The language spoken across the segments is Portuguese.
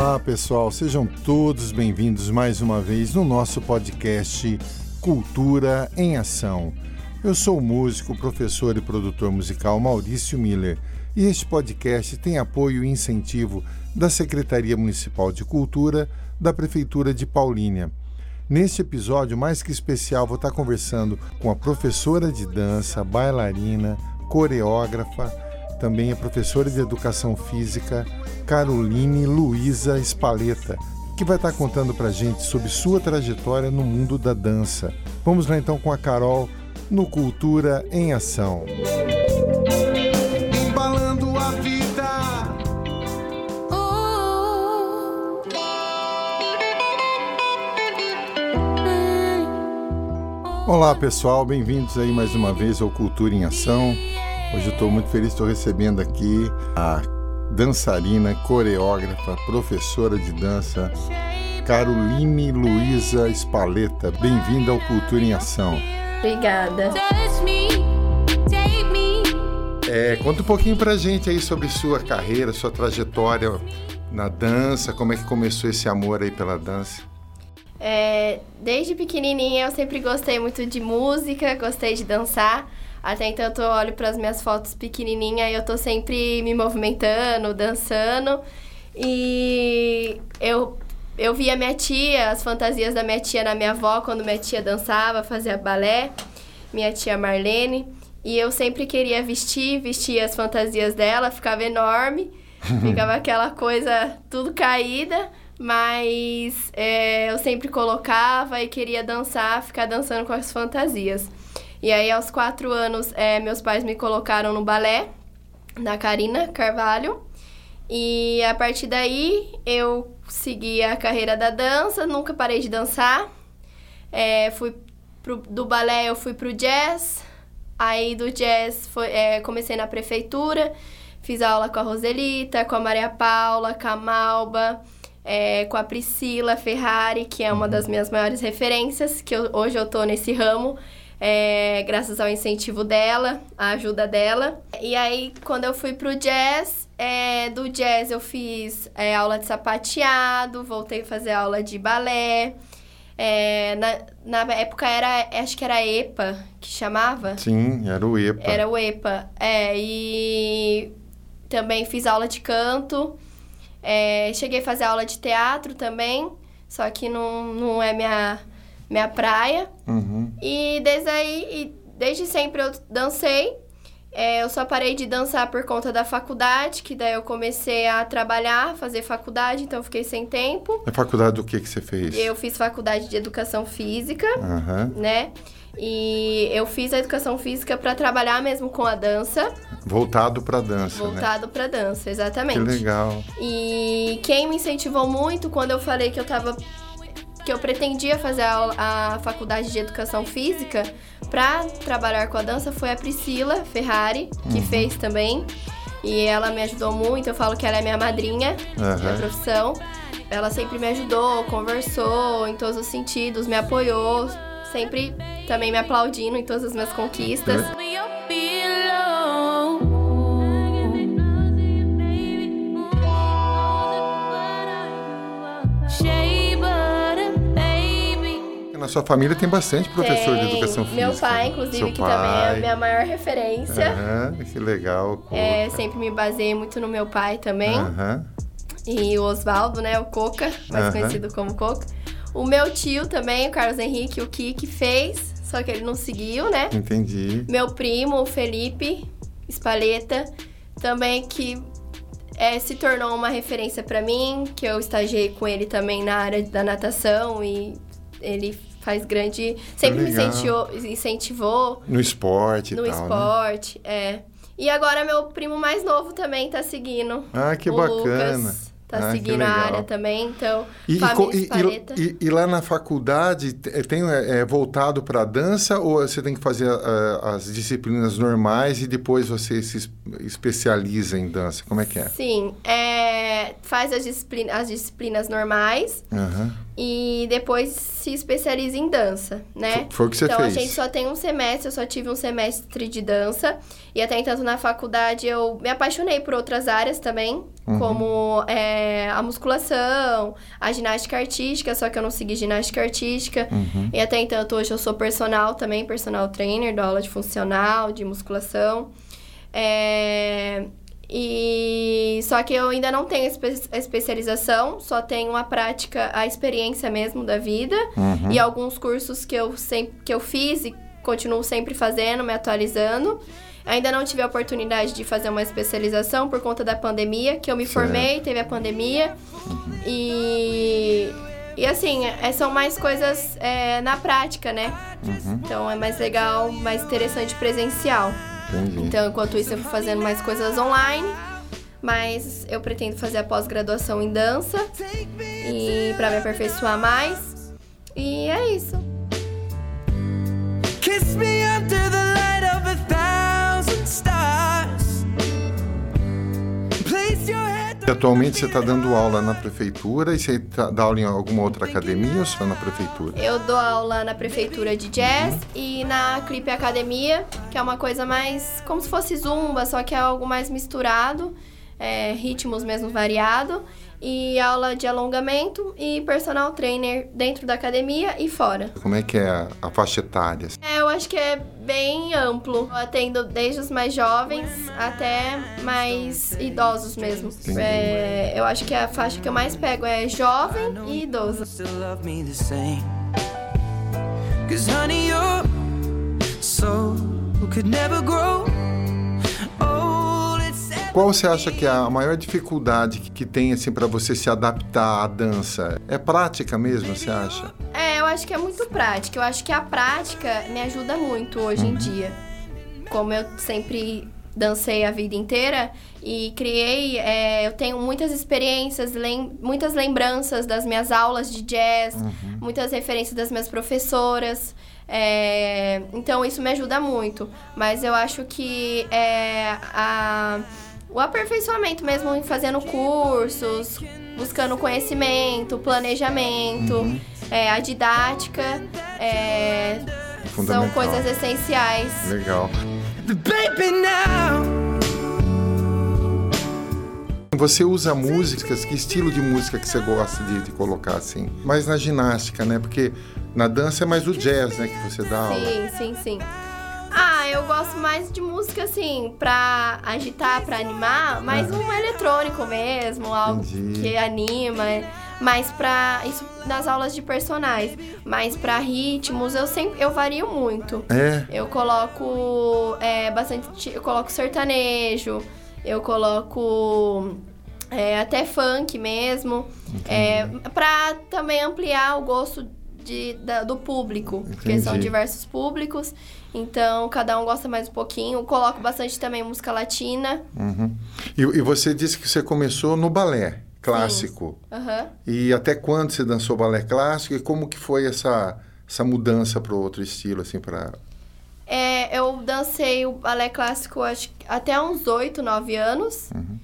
Olá, pessoal, sejam todos bem-vindos mais uma vez no nosso podcast Cultura em Ação. Eu sou o músico, professor e produtor musical Maurício Miller e este podcast tem apoio e incentivo da Secretaria Municipal de Cultura da Prefeitura de Paulínia. Neste episódio mais que especial, vou estar conversando com a professora de dança, bailarina, coreógrafa, também a professora de educação física, Caroline Luiza Espaleta, que vai estar contando para gente sobre sua trajetória no mundo da dança. Vamos lá então com a Carol no Cultura em Ação. Embalando a vida. Olá pessoal, bem-vindos aí mais uma vez ao Cultura em Ação. Hoje eu estou muito feliz, estou recebendo aqui a dançarina, coreógrafa, professora de dança, Caroline Luiza Espaleta. Bem-vinda ao Cultura em Ação. Obrigada. É, conta um pouquinho pra gente aí sobre sua carreira, sua trajetória na dança, como é que começou esse amor aí pela dança? É, desde pequenininha eu sempre gostei muito de música, gostei de dançar. Até então eu olho para as minhas fotos pequenininha e eu tô sempre me movimentando, dançando. E eu eu via minha tia, as fantasias da minha tia na minha avó quando minha tia dançava, fazia balé, minha tia Marlene, e eu sempre queria vestir, vestia as fantasias dela, ficava enorme, ficava aquela coisa tudo caída, mas é, eu sempre colocava e queria dançar, ficar dançando com as fantasias. E aí, aos quatro anos, é, meus pais me colocaram no balé, da Karina Carvalho. E a partir daí, eu segui a carreira da dança, nunca parei de dançar. É, fui pro, do balé, eu fui pro jazz. Aí, do jazz, foi, é, comecei na prefeitura. Fiz aula com a Roselita, com a Maria Paula, com a Malba, é, com a Priscila Ferrari, que é uma das minhas maiores referências, que eu, hoje eu tô nesse ramo é, graças ao incentivo dela, a ajuda dela. E aí, quando eu fui pro jazz, é, do jazz eu fiz é, aula de sapateado, voltei a fazer aula de balé. É, na, na época era, acho que era EPA que chamava. Sim, era o EPA. Era o EPA, é, e também fiz aula de canto. É, cheguei a fazer aula de teatro também, só que não, não é minha minha praia. Uhum. E desde aí, e desde sempre eu dancei. É, eu só parei de dançar por conta da faculdade, que daí eu comecei a trabalhar, fazer faculdade, então fiquei sem tempo. A faculdade do que que você fez? Eu fiz faculdade de educação física, Uhum. né? E eu fiz a educação física para trabalhar mesmo com a dança, Voltado pra dança, né? voltado para dança, exatamente. Que legal. E quem me incentivou muito quando eu falei que eu tava que eu pretendia fazer a, a faculdade de educação física para trabalhar com a dança foi a Priscila Ferrari, que Uhum. fez também. E ela me ajudou muito, eu falo que ela é minha madrinha da Aham. profissão. Ela sempre me ajudou, conversou em todos os sentidos, me apoiou, sempre também me aplaudindo em todas as minhas conquistas. Na sua família tem bastante professor de Tem educação física. Meu pai, né? inclusive, Seu que também é a pai. minha maior referência. Aham, que legal. É, sempre me baseei muito no meu pai também. Aham. E o Oswaldo, né? O Coca, mais Aham. conhecido como Coca. O meu tio também, o Carlos Henrique, o Kiki, fez, só que ele não seguiu, né? Entendi. Meu primo, o Felipe Espaleta, também que é, se tornou uma referência pra mim, que eu estagiei com ele também na área da natação e ele faz grande. Sempre me legal. incentivou, incentivou No esporte no tal, né? esporte, é. E agora meu primo mais novo também tá seguindo. Ah, que bacana. Lucas tá Ah, seguindo a área também, então, E, e família e- e- e lá na faculdade te- tem é, é, voltado para dança ou você tem que fazer ah, as disciplinas normais e depois você se es- especializa em dança? Como é que é? Sim, é, faz as, disciplina- as disciplinas normais Aham. e depois se especializa em dança, né? Foi- o que você então, fez. a gente só tem um semestre, eu só tive um semestre de dança. E até então na faculdade eu me apaixonei por outras áreas também. Uhum. como é, a musculação, a ginástica artística, só que eu não segui ginástica artística. Uhum. E até então, hoje eu sou personal também, personal trainer, dou aula de funcional, de musculação. É, e só que eu ainda não tenho espe especialização, só tenho a prática, a experiência mesmo da vida uhum. e alguns cursos que eu sempre que eu fiz e continuo sempre fazendo, me atualizando. Ainda não tive a oportunidade de fazer uma especialização por conta da pandemia, que eu me certo. formei, teve a pandemia. Uhum. E, e assim, é, são mais coisas é, na prática, né? Uhum. Então é mais legal, mais interessante presencial. Entendi. Então, enquanto isso, eu fui fazendo mais coisas online. Mas eu pretendo fazer a pós-graduação em dança e para me aperfeiçoar mais. E é isso. Kiss me under the your Atualmente você está dando aula na prefeitura e você tá, dá aula em alguma outra academia ou só na prefeitura? Eu dou aula na prefeitura de jazz uhum. e na Clipe Academia, que é uma coisa mais como se fosse zumba, só que é algo mais misturado, é, ritmos mesmo variado e aula de alongamento e personal trainer dentro da academia e fora. Como é que é a, a faixa etária? É, eu acho que é bem amplo. Eu atendo desde os mais jovens até mais idosos mesmo. É, eu acho que a faixa que eu mais pego é jovem e idoso. Cause honey, your soul could never grow qual você acha que é a maior dificuldade que tem assim para você se adaptar à dança? É prática mesmo, você acha? É, eu acho que é muito prática. Eu acho que a prática me ajuda muito hoje uhum. em dia. Como eu sempre dancei a vida inteira e criei, é, eu tenho muitas experiências, lem muitas lembranças das minhas aulas de jazz, uhum. muitas referências das minhas professoras. É, então isso me ajuda muito. Mas eu acho que é, a o aperfeiçoamento mesmo em fazendo cursos, buscando conhecimento, planejamento, uhum. é, a didática, é, são coisas essenciais. Legal. Você usa músicas, que estilo de música que você gosta de, de, colocar assim? Mais na ginástica, né? Porque na dança é mais o jazz, né, que você dá aula. Sim, sim, sim. Ah, eu gosto mais de música assim, pra agitar, pra animar, mais um eletrônico mesmo, algo Entendi. que anima. Mas pra. Isso nas aulas de personagens. Mas pra ritmos, eu sempre. Eu vario muito. É. Eu coloco é, bastante. Eu coloco sertanejo, eu coloco. É, até funk mesmo. É, pra também ampliar o gosto de, da, do público. Entendi. Porque são diversos públicos. Então, cada um gosta mais um pouquinho. Coloco bastante também música latina. Uhum. E, e, você disse que você começou no balé clássico. Uhum. E até quando você dançou balé clássico? E como que foi essa, essa mudança para outro estilo, assim, para... É, eu dancei o balé clássico acho, até uns 8, 9 anos. Uhum.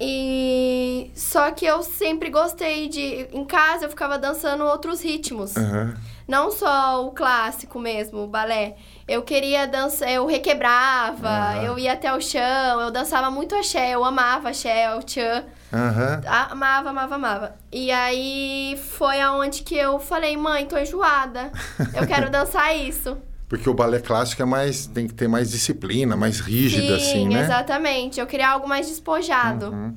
E só que eu sempre gostei de. Em casa eu ficava dançando outros ritmos. Uhum. Não só o clássico mesmo, o balé. Eu queria dançar, eu requebrava, uhum. eu ia até o chão, eu dançava muito axé, eu amava axé, o tchan. Uhum. Amava, amava, amava. E aí foi aonde que eu falei, mãe, tô enjoada. Eu quero dançar isso. Porque o balé clássico é mais. tem que ter mais disciplina, mais rígido, assim, né? Exatamente. Eu queria algo mais despojado. Uhum.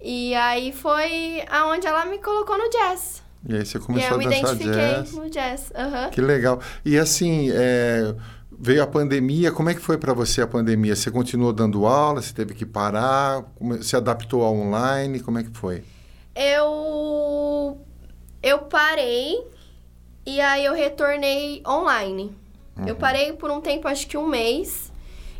E aí foi aonde ela me colocou no jazz. E aí você começou a dançar jazz. eu me identifiquei no jazz. Uhum. Que legal. E assim, é, veio a pandemia. Como é que foi para você a pandemia? Você continuou dando aula? Você teve que parar? Se adaptou ao online? Como é que foi? Eu eu parei e aí eu retornei online. Uhum. Eu parei por um tempo, acho que um mês.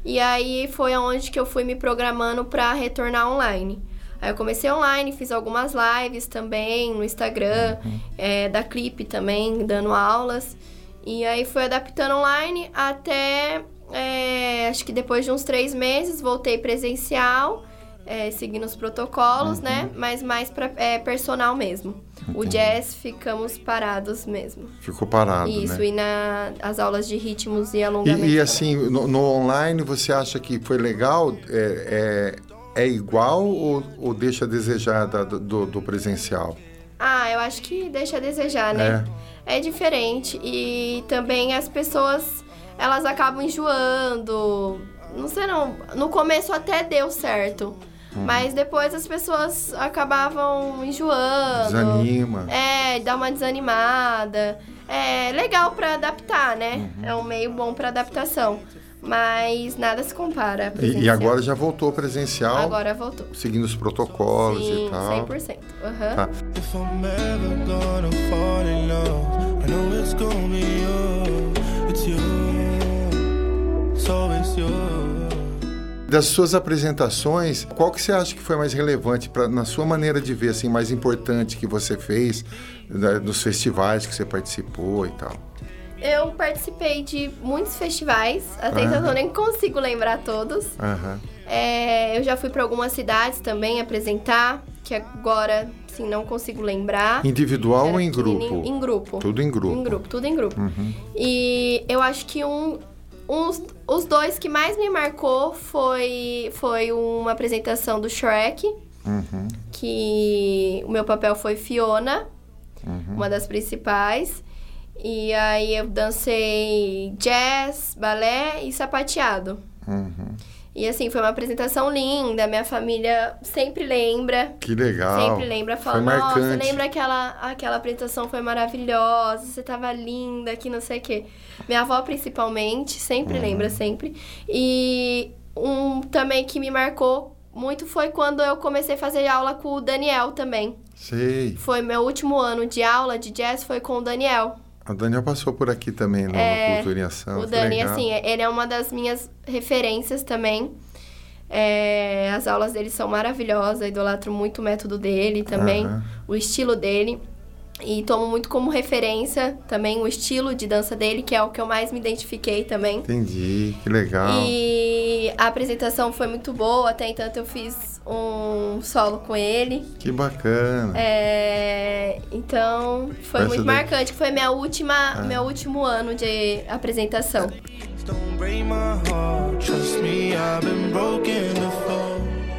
E aí foi aonde que eu fui me programando para retornar online. Aí eu comecei online, fiz algumas lives também no Instagram, uhum. é, da Clipe também, dando aulas. E aí fui adaptando online até, é, acho que depois de uns três meses, voltei presencial, é, seguindo os protocolos, né? uhum. né? Mas mais para é, personal mesmo. Entendi. O jazz ficamos parados mesmo. Ficou parado, Isso, né? e na, as aulas de ritmos e alongamento. E, e assim, no, no, online, você acha que foi legal? É, é é igual ou, ou deixa a desejar da, do, do presencial? Ah, eu acho que deixa a desejar, né? É. é diferente. E também as pessoas, elas acabam enjoando. Não sei não. No começo até deu certo. Uhum. Mas depois as pessoas acabavam enjoando. Desanima. É, dá uma desanimada. É legal para adaptar, né? Uhum. É um meio bom para adaptação. Mas nada se compara. E, e, agora já voltou presencial? Agora voltou. Seguindo os protocolos Sim, e tal. 100%. Uhum. Tá. Das suas apresentações, qual que você acha que foi mais relevante pra, na sua maneira de ver, assim, mais importante que você fez né, nos festivais que você participou e tal? Eu participei de muitos festivais, até então eu nem consigo lembrar todos. Uhum. É, eu já fui para algumas cidades também apresentar, que agora, assim, não consigo lembrar. Individual ou em grupo? Em grupo. Tudo em grupo. Em grupo, tudo em grupo. Uhum. E eu acho que um, uns, os dois que mais me marcou foi, foi uma apresentação do Shrek, uhum. que o meu papel foi Fiona, uhum. uma das principais. E aí eu dancei jazz, balé e sapateado. Uhum. E assim, foi uma apresentação linda, minha família sempre lembra. Que legal. Sempre lembra, fala, nossa, lembra aquela, aquela apresentação foi maravilhosa, você tava linda, que não sei o quê. Minha avó principalmente, sempre uhum. lembra, sempre. E um também que me marcou muito foi quando eu comecei a fazer aula com o Daniel também. Sei. Foi meu último ano de aula de jazz, foi com o Daniel. A Daniel passou por aqui também, no é, Cultura em Ação. O Dani, legal. assim, ele é uma das minhas referências também. É, as aulas dele são maravilhosas, idolatro muito o método dele também, o estilo dele. E tomo muito como referência também o estilo de dança dele, que é o que eu mais me identifiquei também. Entendi, que legal. E a apresentação foi muito boa, até então eu fiz um solo com ele. Que bacana. É, então foi Essa muito daí... marcante, foi minha última, ah. meu último ano de apresentação.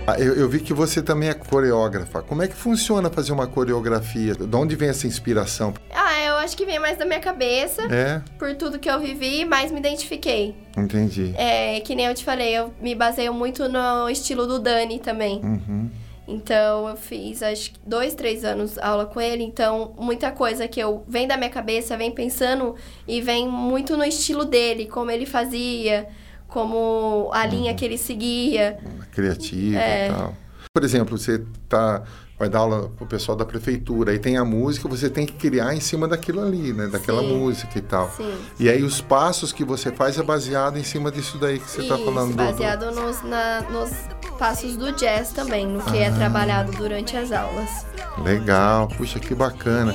Ah, eu, eu, vi que você também é coreógrafa. Como é que funciona fazer uma coreografia? De onde vem essa inspiração? Ah, acho que vem mais da minha cabeça. É? Por tudo que eu vivi, mais me identifiquei. Entendi. É, que nem eu te falei, eu me baseio muito no estilo do Dani também. Uhum. Então, eu fiz, acho que dois, três anos aula com ele. Então, muita coisa que eu vem da minha cabeça, vem pensando e vem muito no estilo dele, como ele fazia como a linha que ele seguia. Criativa é. e tal. Por exemplo, você tá, vai dar aula pro pessoal da prefeitura, aí tem a música, você tem que criar em cima daquilo ali, né? Daquela Sim. música e tal. Sim. E aí os passos que você faz é baseado em cima disso daí que você está falando. baseado do... nos, na, nos passos do jazz também, no que é ah. é trabalhado durante as aulas. Legal, puxa, que bacana.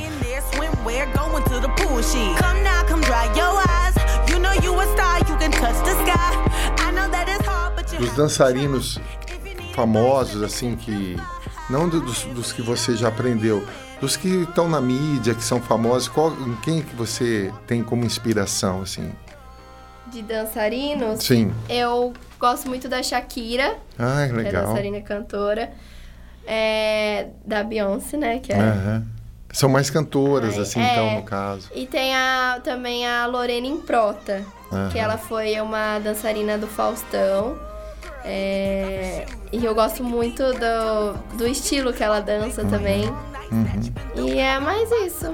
Dos dançarinos famosos, assim, que. Não dos, dos que você já aprendeu, dos que estão na mídia, que são famosos, qual, em quem que você tem como inspiração, assim? De dançarinos? Sim. Eu gosto muito da Shakira. Ah, legal. Que é dançarina e cantora. É, da Beyoncé, né? Que é... Uhum. São mais cantoras, Ai, assim, é, então, no caso. E tem a, também a Lorena Improta, uhum. que ela foi uma dançarina do Faustão. É, e eu gosto muito do, do estilo que ela dança uhum. também. Uhum. E é mais isso.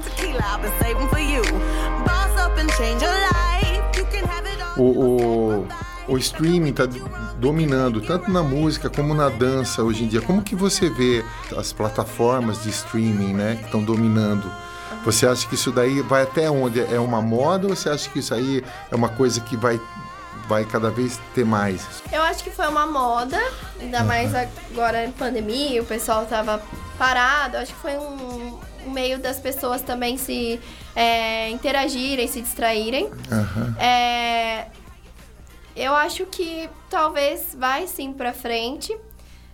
O, o, o streaming está dominando tanto na música como na dança hoje em dia. Como que você vê as plataformas de streaming, né, que estão dominando? Você acha que isso daí vai até onde? É uma moda ou você acha que isso aí é uma coisa que vai vai cada vez ter mais? Eu acho que foi uma moda, ainda mais agora em pandemia, o pessoal tava parado. Eu acho que foi um, um meio das pessoas também se é, interagirem, se distraírem. Uhum. É, eu acho que talvez vai sim pra frente.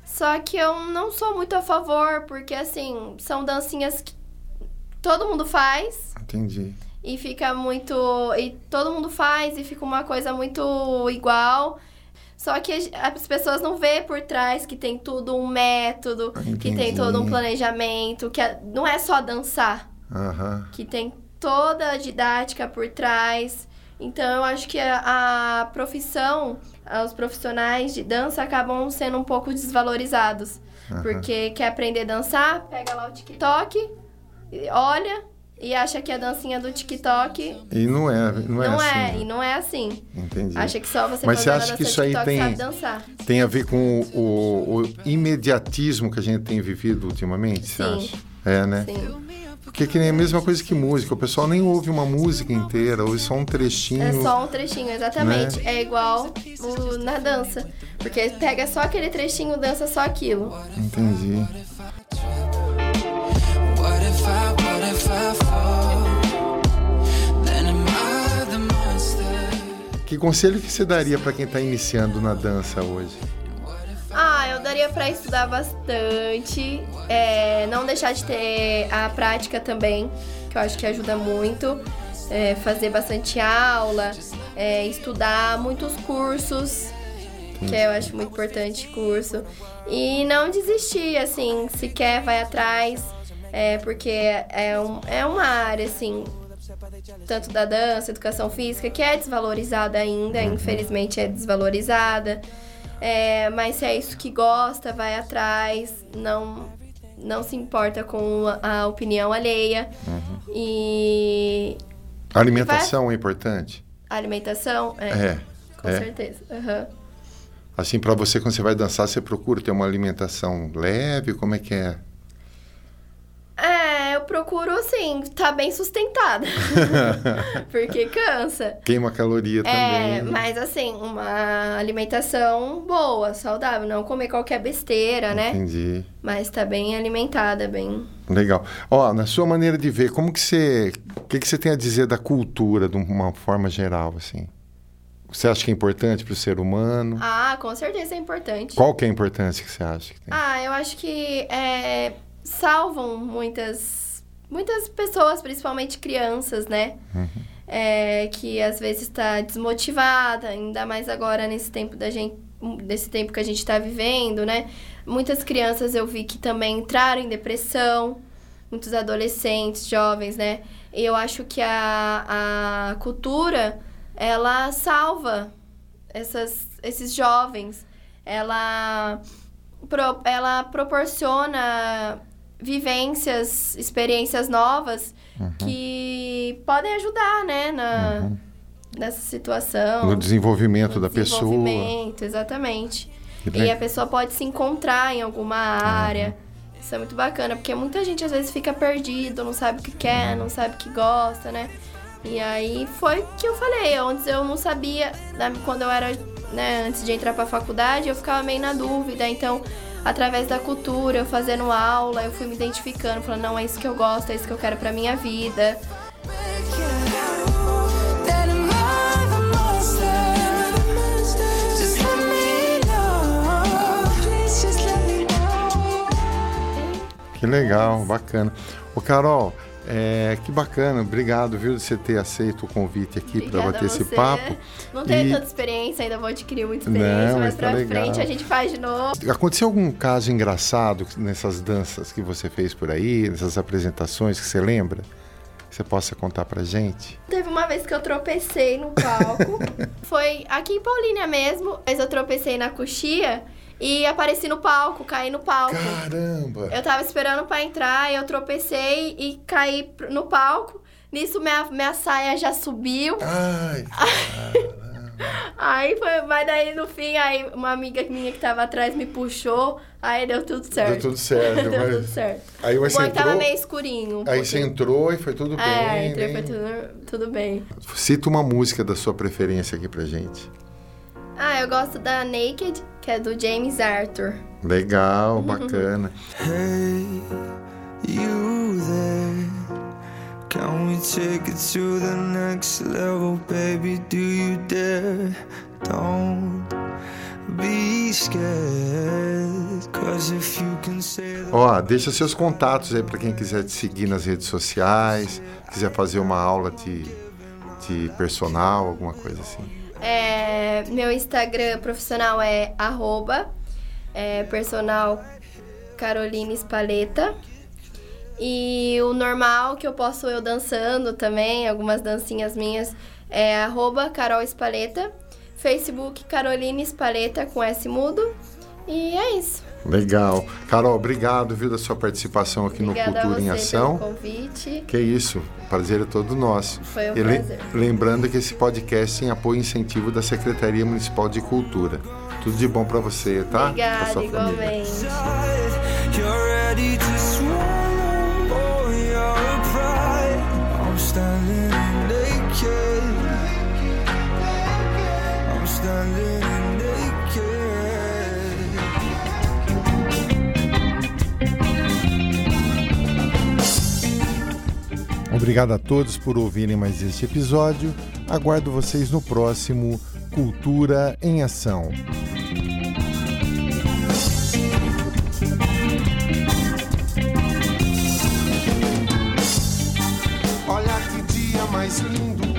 Só que eu não sou muito a favor, porque assim, são dancinhas que todo mundo faz. Entendi. E fica muito. E todo mundo faz e fica uma coisa muito igual. Só que as pessoas não vê por trás que tem tudo um método, Entendi. que tem todo um planejamento, que não é só dançar, Aham. que tem toda a didática por trás. Então eu acho que a, a profissão, os profissionais de dança acabam sendo um pouco desvalorizados. Porque quer aprender a dançar, pega lá o TikTok, olha e acha que a dancinha do TikTok E não é, não é não assim. é, né? e não é assim. Entendi. Acha que só você Mas você fazendo acha que isso aí TikTok tem-. Tem a ver com o, o- o imediatismo que a gente tem vivido ultimamente, você Sim. acha? É, né? Sim. Porque que nem a mesma coisa que música. O pessoal nem ouve uma música inteira, ouve só um trechinho. É só um trechinho, exatamente. Né? É igual o- na dança. Porque pega só aquele trechinho, dança só aquilo. Entendi. Que conselho que você daria para quem está iniciando na dança hoje? Ah, eu daria pra estudar bastante. é, não deixar de ter a prática também, que eu acho que ajuda muito. é, fazer bastante aula, é, estudar muitos cursos, que eu acho muito importante curso. E não desistir, assim, se quer, vai atrás. é, porque é, um, é uma área, assim, tanto da dança, educação física, que é desvalorizada ainda, infelizmente é desvalorizada. É, mas se é isso que gosta, vai atrás, não, não se importa com a, opinião alheia. E A alimentação é importante? a alimentação, é, É. com é. certeza. aham. Assim, para você, quando você vai dançar, você procura ter uma alimentação leve? Como é que é? É, procuro, assim, estar bem sustentada. Porque cansa. Queima caloria É, também. mas assim, uma alimentação boa, saudável, não comer qualquer besteira, né? Entendi. Mas tá bem alimentada, bem. Legal. Ó, na sua maneira de ver, como que você... O que, que você tem a dizer da cultura, de uma forma geral, assim? Você acha que é importante para o ser humano? Ah, com certeza é importante. Qual que é a importância que você acha que tem? Ah, eu acho que é, salvam muitas, muitas pessoas, principalmente crianças, né? É, que às vezes está desmotivada, ainda mais agora nesse tempo da gente, desse tempo que a gente está vivendo, né? Muitas crianças eu vi que também entraram em depressão, muitos adolescentes, jovens, né? E eu acho que a, a cultura ela salva essas, esses jovens. Ela, pro- ela proporciona vivências, experiências novas que podem ajudar, né, na, nessa situação. No desenvolvimento no da pessoa. desenvolvimento, exatamente. E le- a pessoa pode se encontrar em alguma área. Isso é muito bacana, porque muita gente às vezes fica perdido, não sabe o que quer, não sabe o que gosta, né? E aí foi o que eu falei, antes eu não sabia, na- quando eu era, né, antes de entrar pra faculdade, eu ficava meio na dúvida, então através da cultura, eu fazendo aula, eu fui me identificando, falando, não, é isso que eu gosto, é isso que eu quero pra minha vida. Que legal, bacana. Ô, Carol, é, que bacana. Obrigado, viu, de você ter aceito o convite aqui para bater esse papo. Não tenho E- tanta experiência, ainda vou adquirir muita experiência, Não, mas mas tá pra legal. frente a gente faz de novo. Aconteceu algum caso engraçado nessas danças que você fez por aí, nessas apresentações que você lembra? Que você possa contar pra gente? Teve uma vez que eu tropecei no palco. Foi aqui em Paulínia mesmo, mas eu tropecei na coxia e apareci no palco, caí no palco. Caramba! Eu tava esperando pra entrar, eu tropecei e caí no palco. Nisso minha, minha saia já subiu. Ai, Aí foi, mas daí no fim, aí uma amiga minha que tava atrás me puxou, aí deu tudo certo. deu tudo certo. Deu mas- tudo certo. Aí O você banho tava entrou, meio escurinho. um aí você pouquinho. entrou e foi tudo bem. É, entrei, né? foi tudo, tudo bem. Cita uma música da sua preferência aqui pra gente. Ah, eu gosto da Naked, que é do James Arthur. Legal, bacana. Hey, you there? Can we take it to the next level, baby? Do you dare? Don't be scared. Cause if you can say Ó, deixa seus contatos aí pra quem quiser te seguir nas redes sociais, quiser fazer uma aula de, personal, alguma coisa assim. É, meu Instagram profissional é arroba é, personal Caroline Spaleta. E o normal, que eu posto eu dançando também, algumas dancinhas minhas, é arroba Carol Espaleta. Facebook Caroline Espaleta com S mudo. E é isso. Legal. Carol, obrigado, viu, da sua participação aqui Obrigada no Cultura a em Ação. pelo convite. Que isso, prazer é todo nosso. Foi um E le- prazer. Lembrando que esse podcast tem apoio e incentivo da Secretaria Municipal de Cultura. Tudo de bom pra você, tá? Pra Obrigada, sua família. igualmente. You're Obrigado a todos por ouvirem mais este episódio. Aguardo vocês no próximo Cultura em Ação. Olha que dia mais lindo,